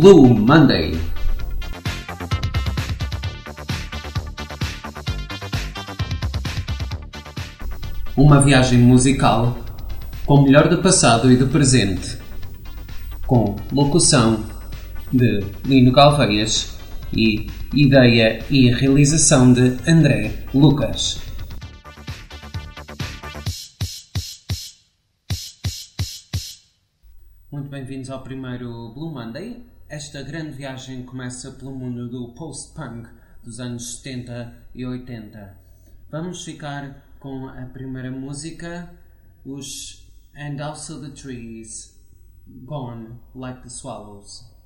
Blue Monday. Uma viagem musical com o melhor do passado e do presente, com locução de Lino Galveias e ideia e realização de André Lucas. Muito bem-vindos ao primeiro Blue Monday. Esta grande viagem começa pelo mundo do post-punk dos anos 70 e 80. Vamos ficar com a primeira música, os And Also the Trees, Gone Like the Swallows.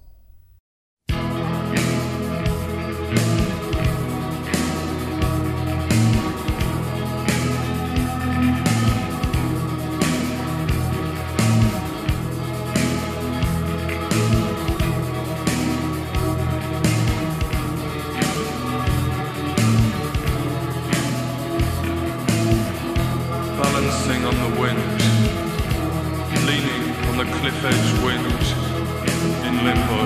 Cliff edge wind in limbo.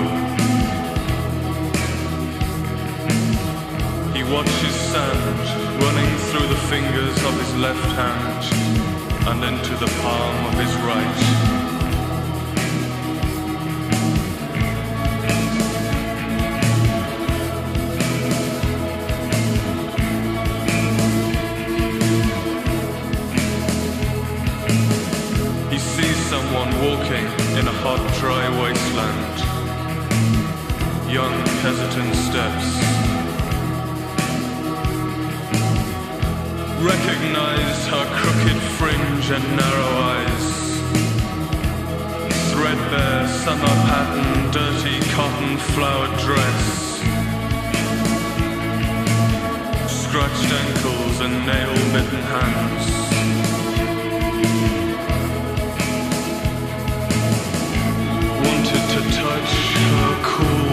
He watches sand running through the fingers of his left hand and into the palm of his right. In a hot, dry wasteland. Young, hesitant steps. Recognize her crooked fringe and narrow eyes. Threadbare summer pattern, dirty cotton flowered dress. Scratched ankles and nail bitten hands. 是何苦？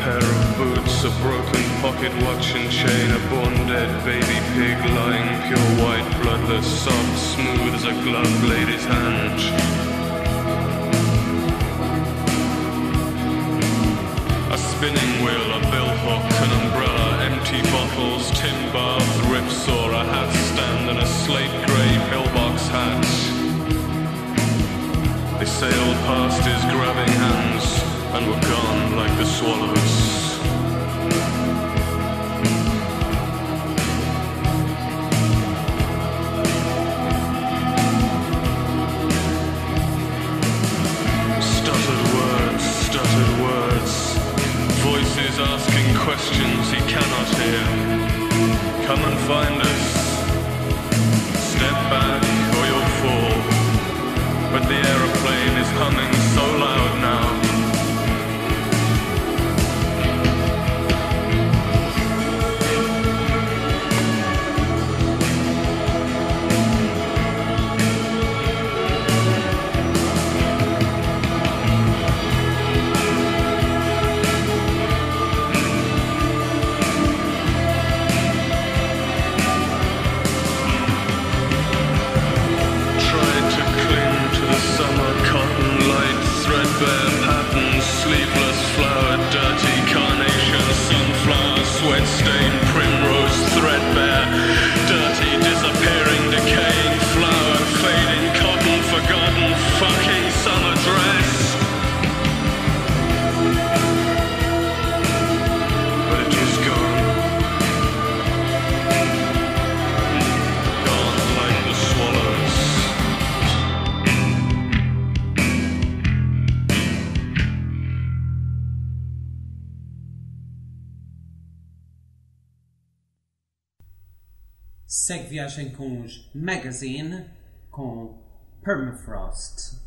Pair of boots, a broken pocket watch and chain, a born dead baby pig lying pure white, bloodless, soft, smooth as a glove lady's hand. A spinning wheel, a billhook, an umbrella, empty bottles, tin bath, ripsaw, a hat stand, and a slate grey pillbox hat. They sailed past his grabbing hands and were gone like the swallows. Stuttered words, stuttered words. Voices asking questions he cannot hear. Come and find us. Step back or you'll fall. But the aeroplane is humming so loud now. Viagem com os Magazine com Permafrost.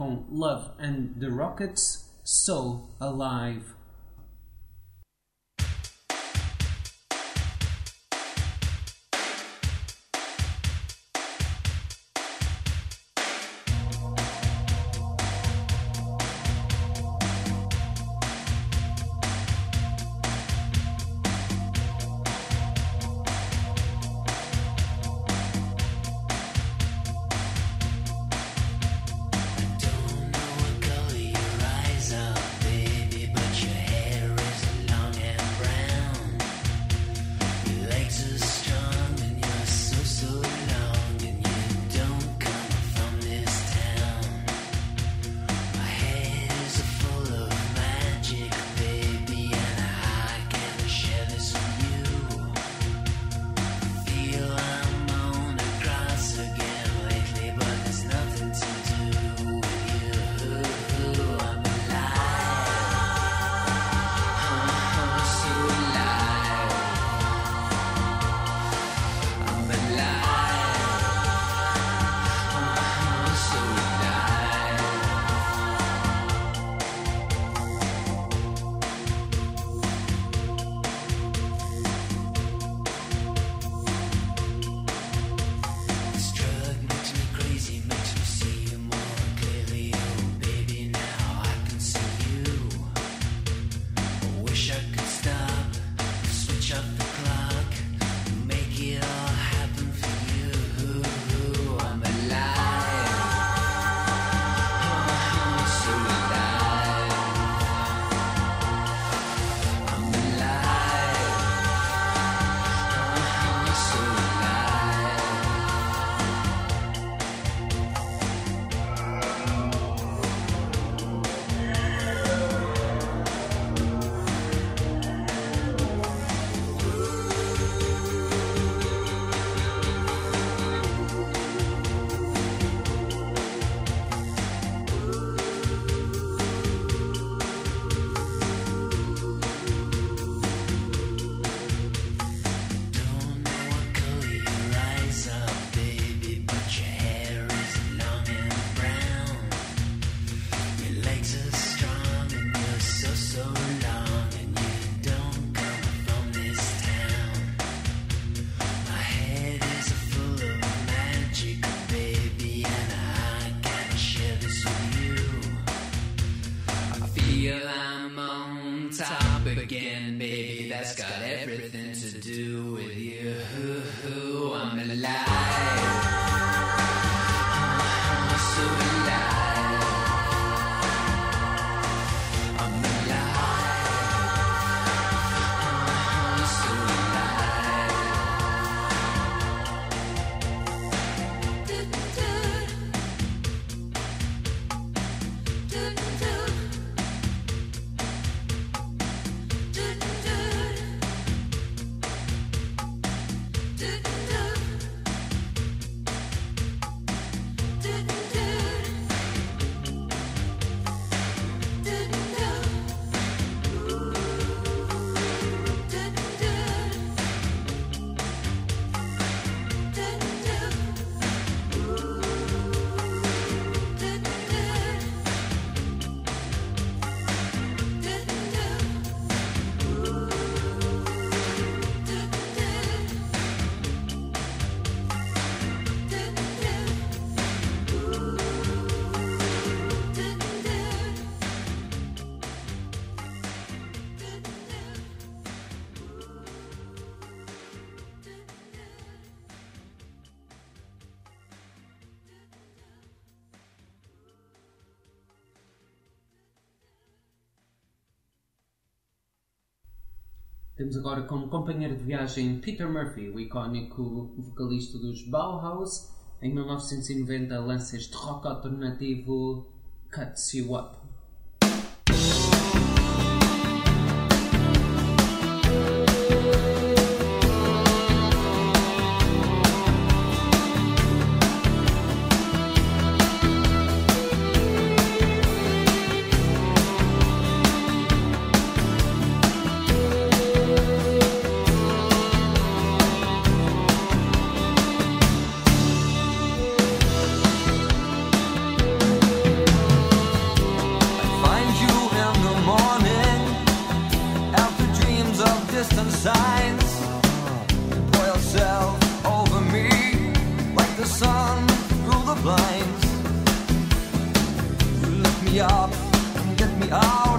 com Love and the Rockets, So Alive. Temos agora como companheiro de viagem Peter Murphy, o icónico vocalista dos Bauhaus. Em 1990 lança este rock alternativo Cuts You Up. up, get me out.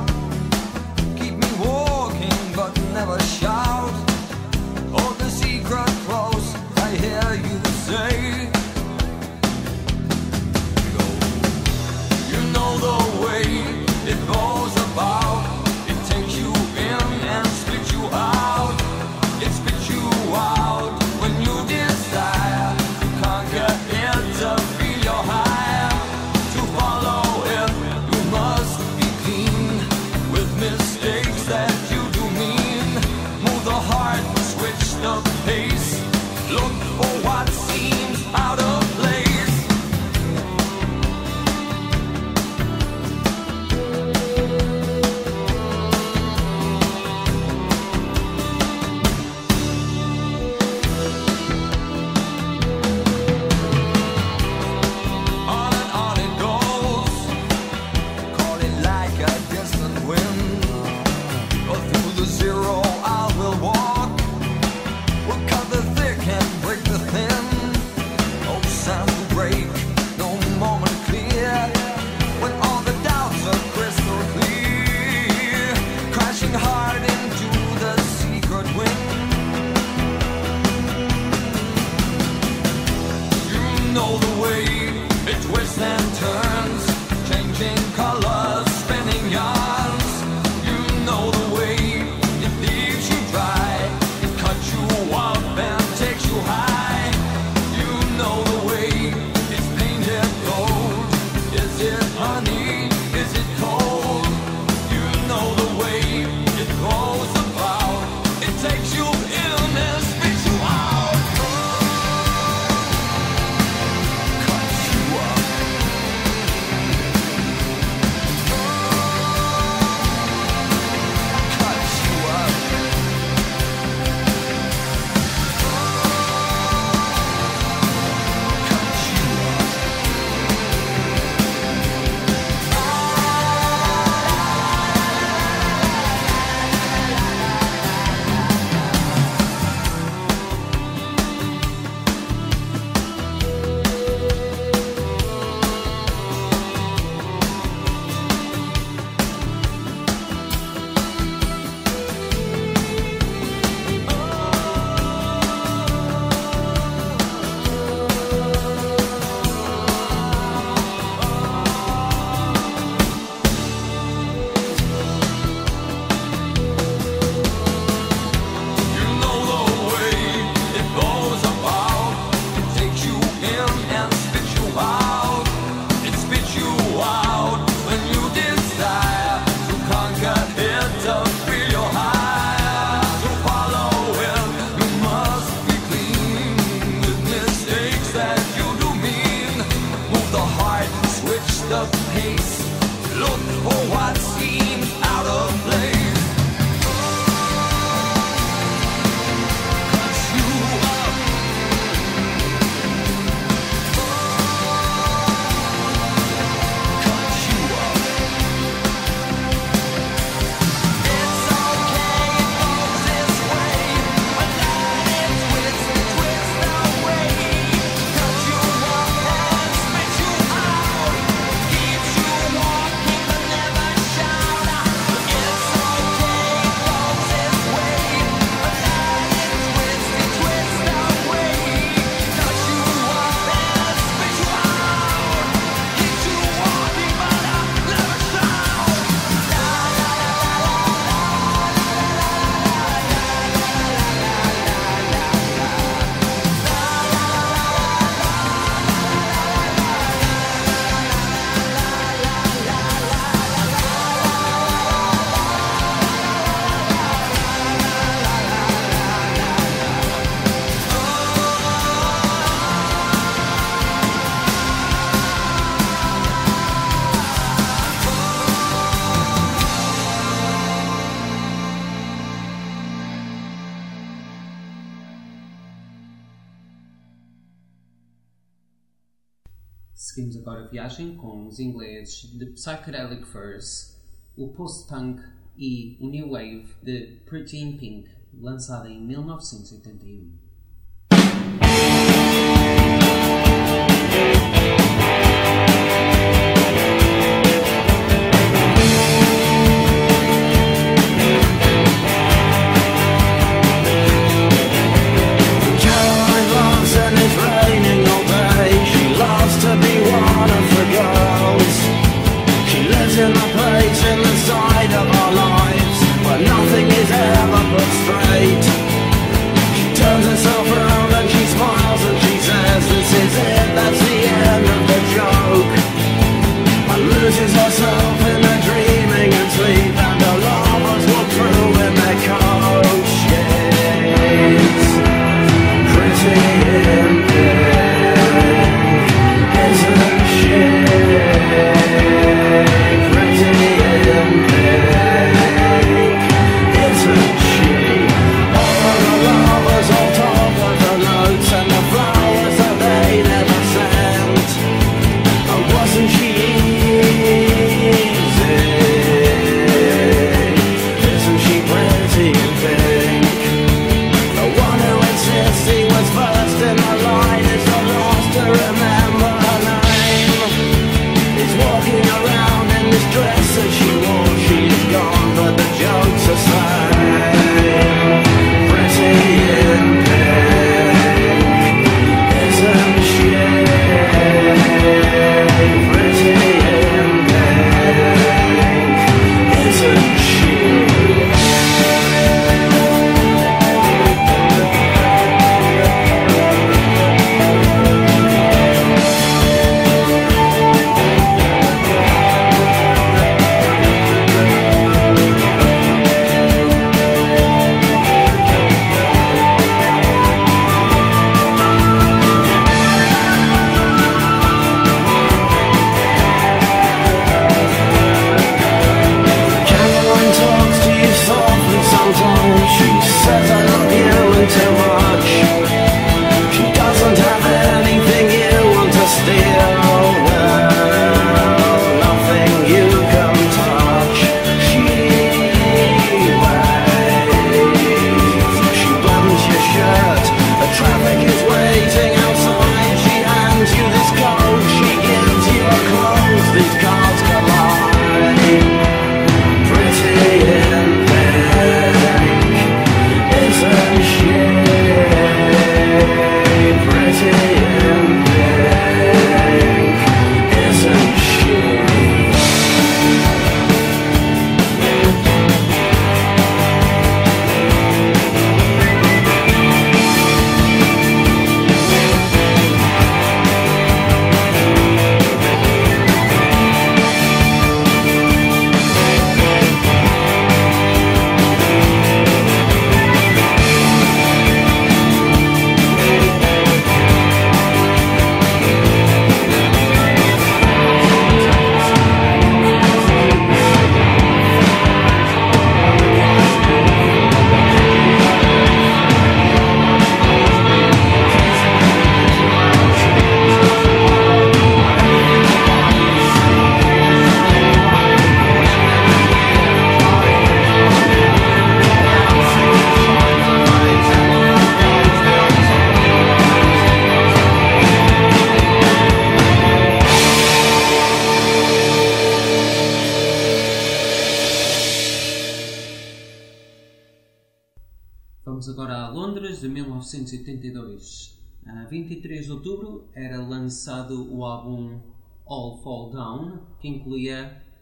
Seguimos agora a viagem com os ingleses de Psychedelic Furs, o post-punk e o new wave de Pretty in Pink, lançada em 1981.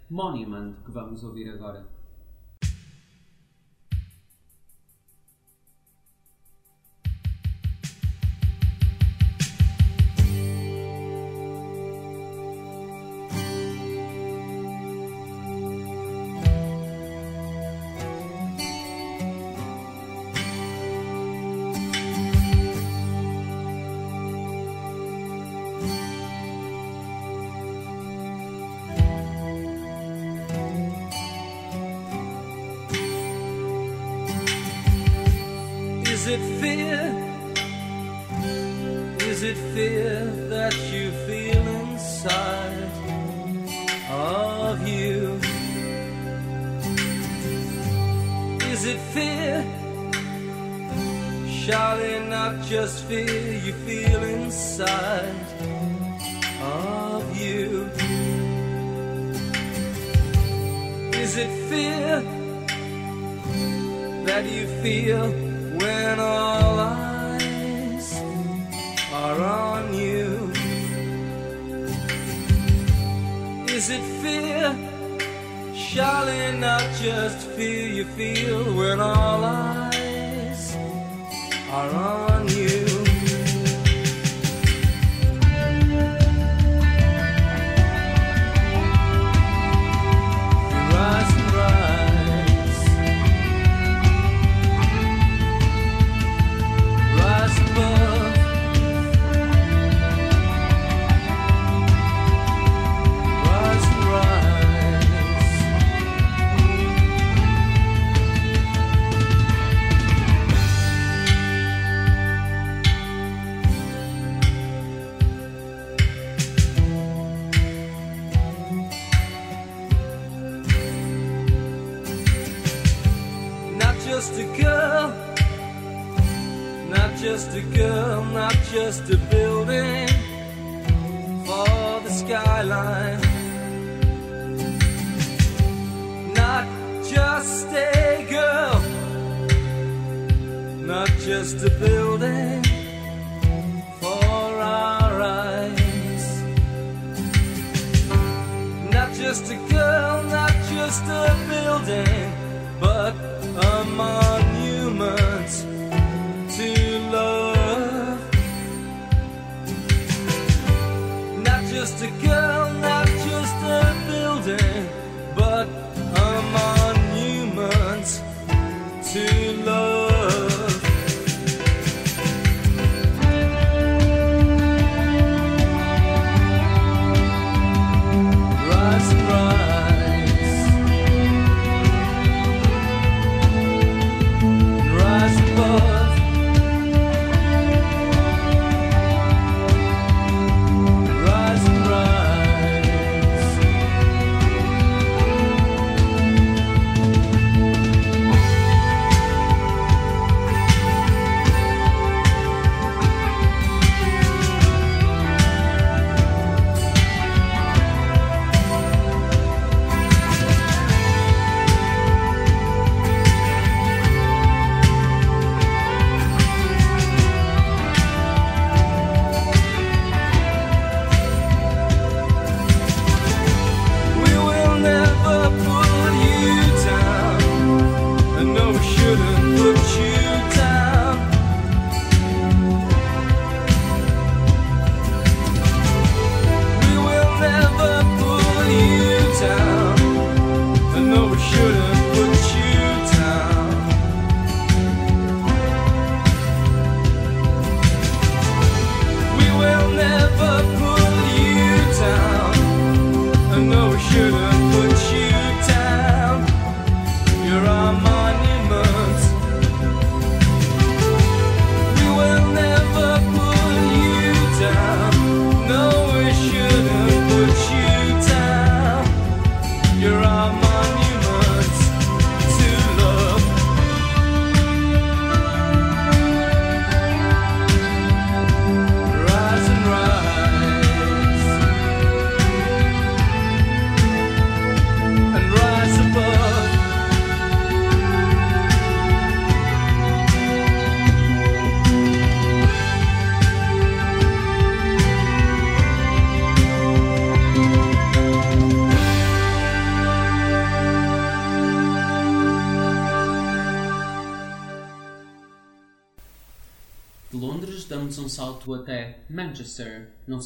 Monument, que vamos ouvir agora. It fear? Is it fear that you feel inside of you? Is it fear? Surely not just fear you feel inside of you. Is it fear? that you feel when all eyes are on you? Is it fear? Surely not just fear you feel when all eyes are on you. You just a girl, not just a building for the skyline. Not just a girl, not just a building for our eyes. Not just a girl, not just a building,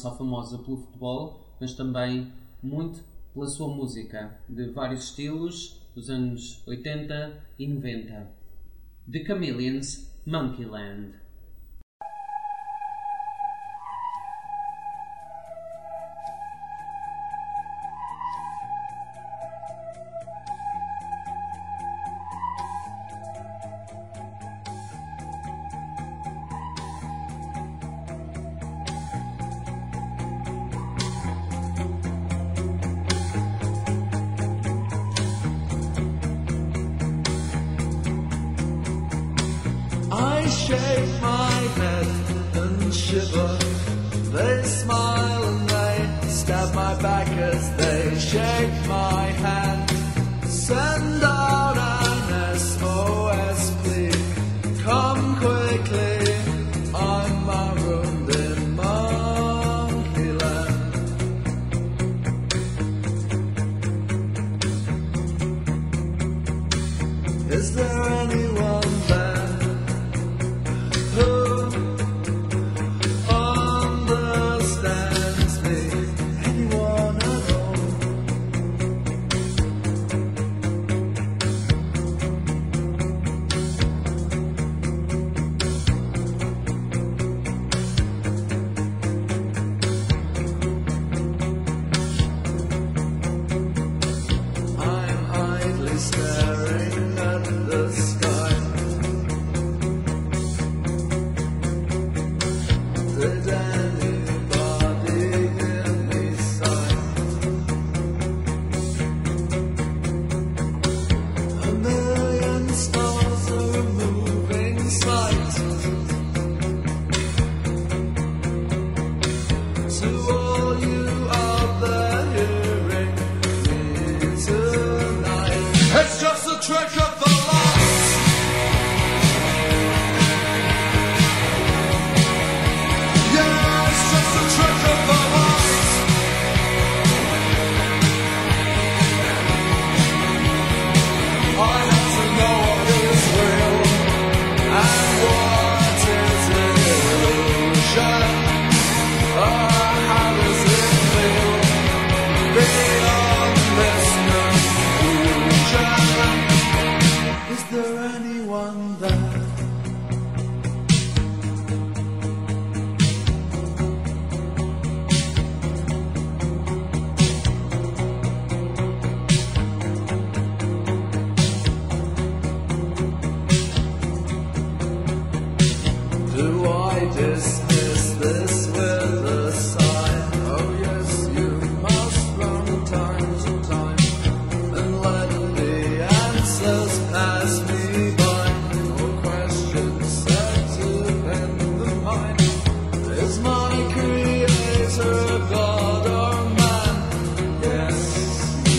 só famosa pelo futebol, mas também muito pela sua música, de vários estilos, dos anos 80 e 90. The Chameleons, Monkeyland. Good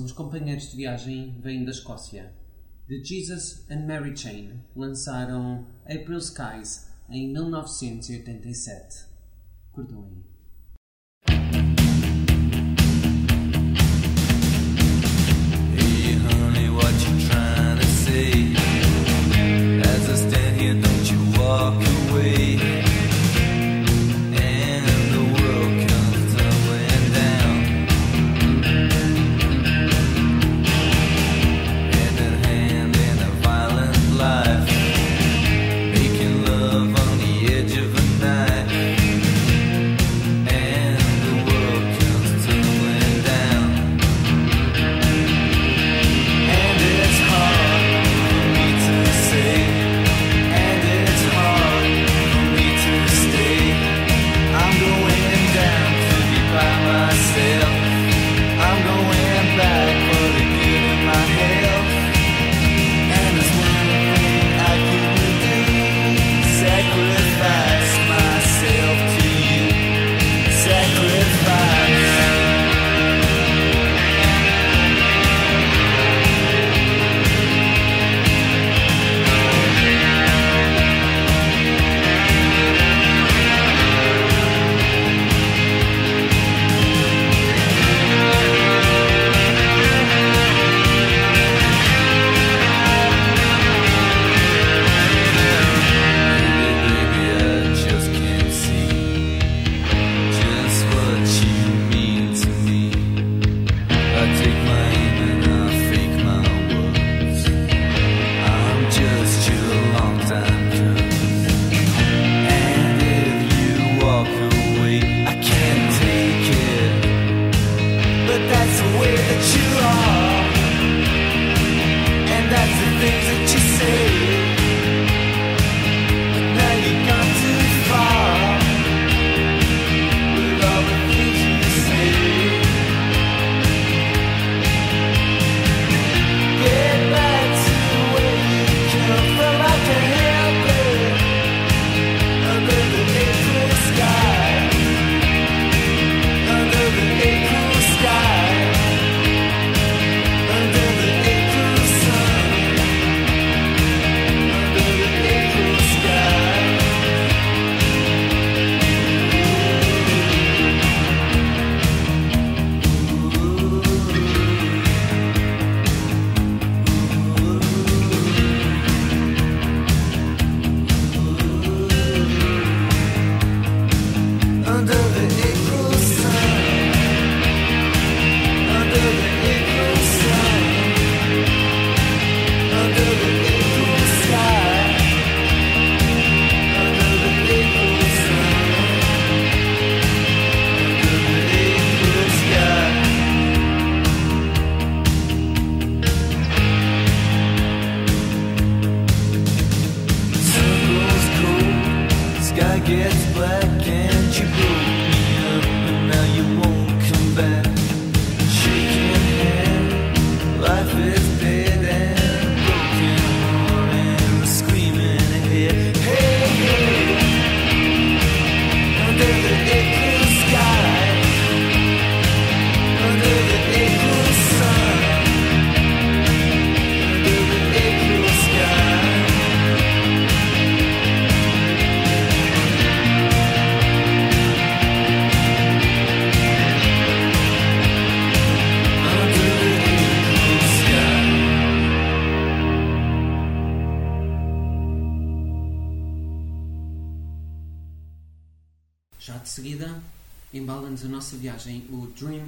espaço, os companheiros de viagem vêm da Escócia. The Jesus and Mary Chain lançaram April Skies em 1987. Perdoem.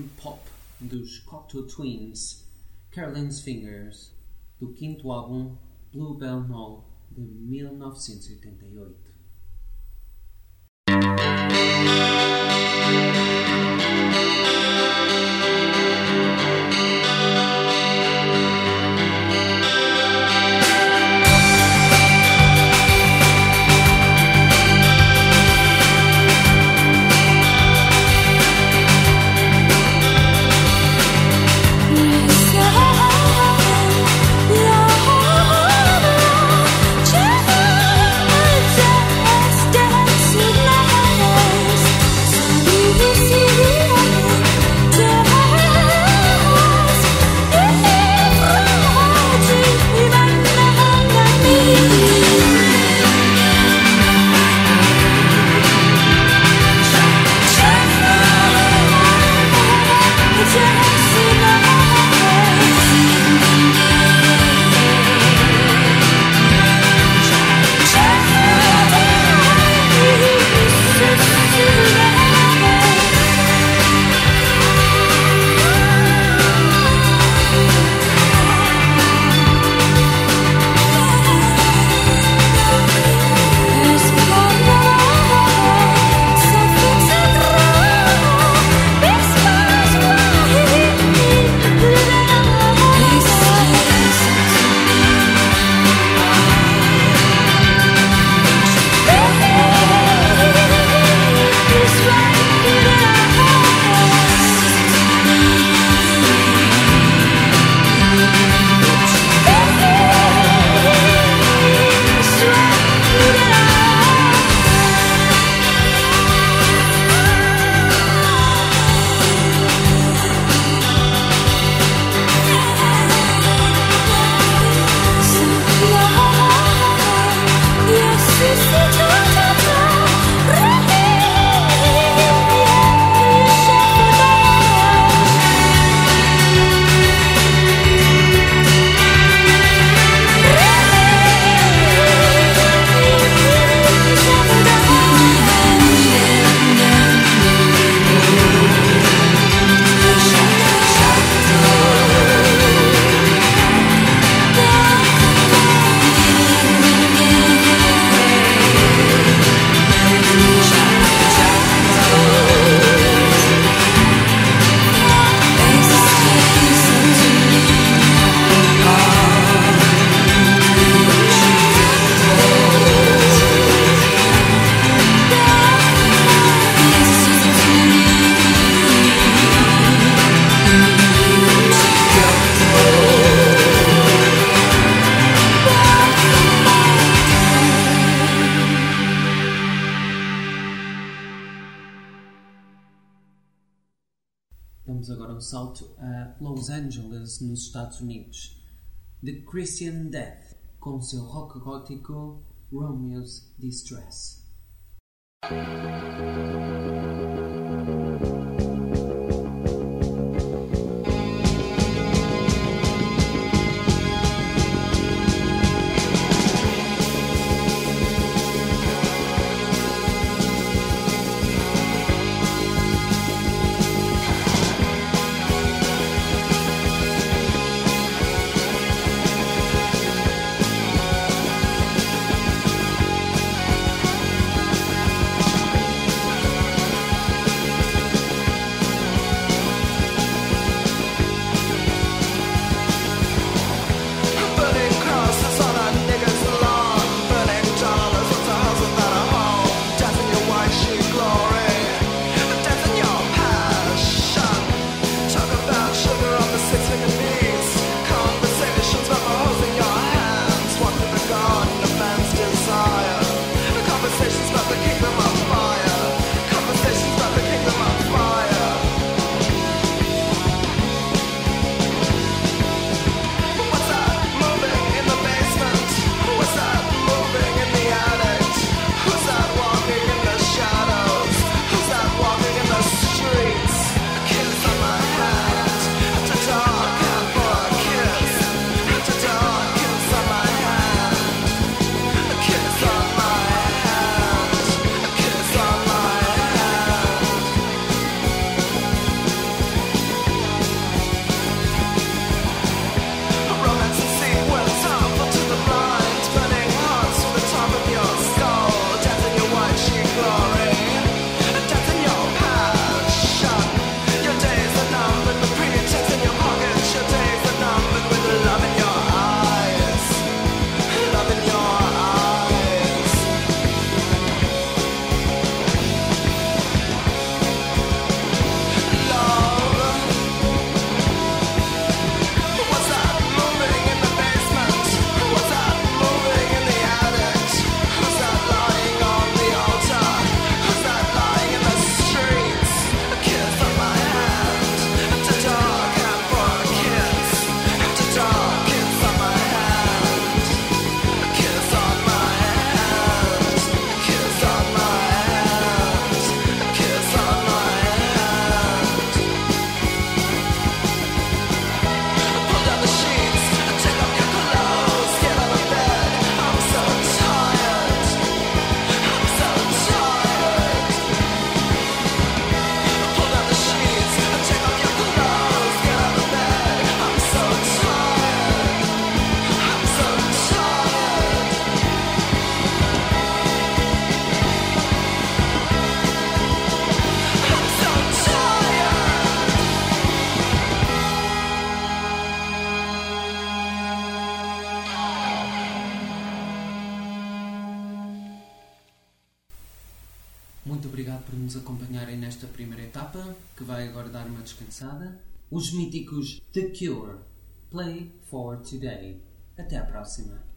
glam pop dos Cocteau Twins, Carolyn's Fingers, do quinto álbum Bluebell Mall de 1988. damos agora um salto a Los Angeles, nos Estados Unidos. The Christian Death, com seu rock gótico Romeo's Distress. obrigado por nos acompanharem nesta primeira etapa, que vai agora dar uma descansada. Os míticos The Cure. Play for Today. Até à próxima.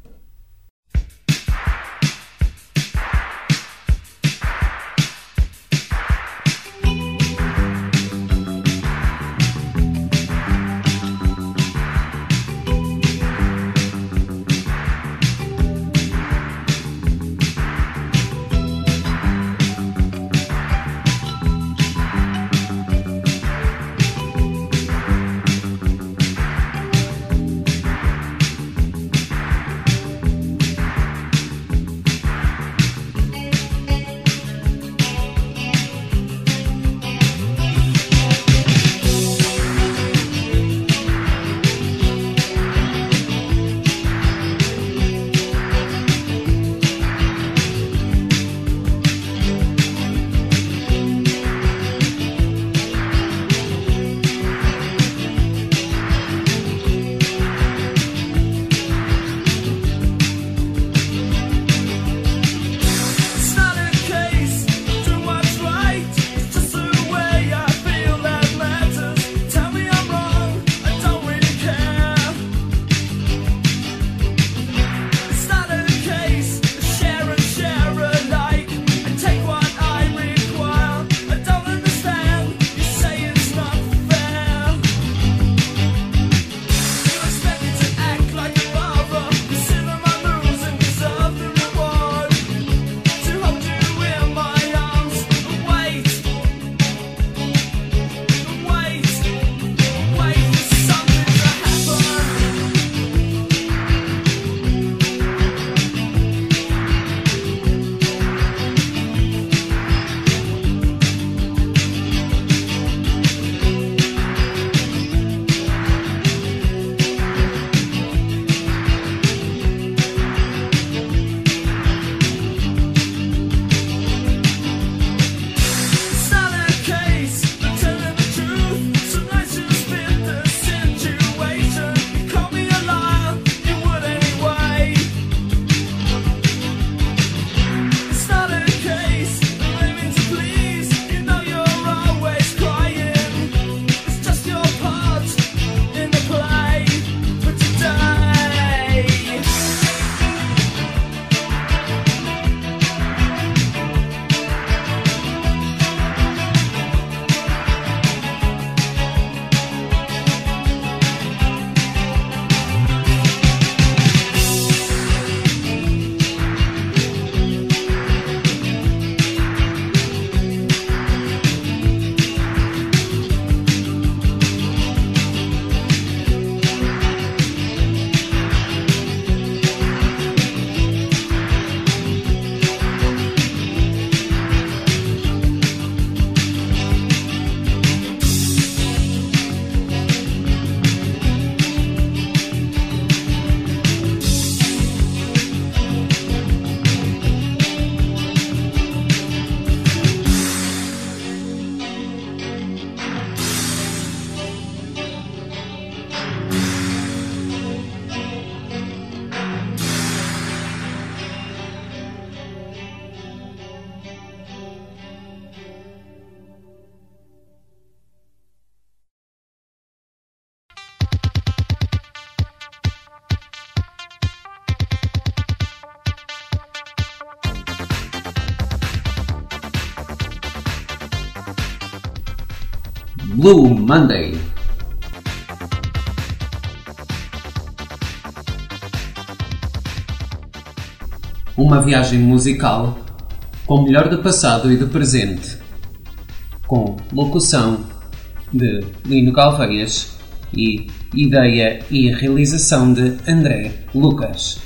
Blue Monday. Uma viagem musical com o melhor do passado e do presente, com locução de Lino Galveias e ideia e realização de André Lucas.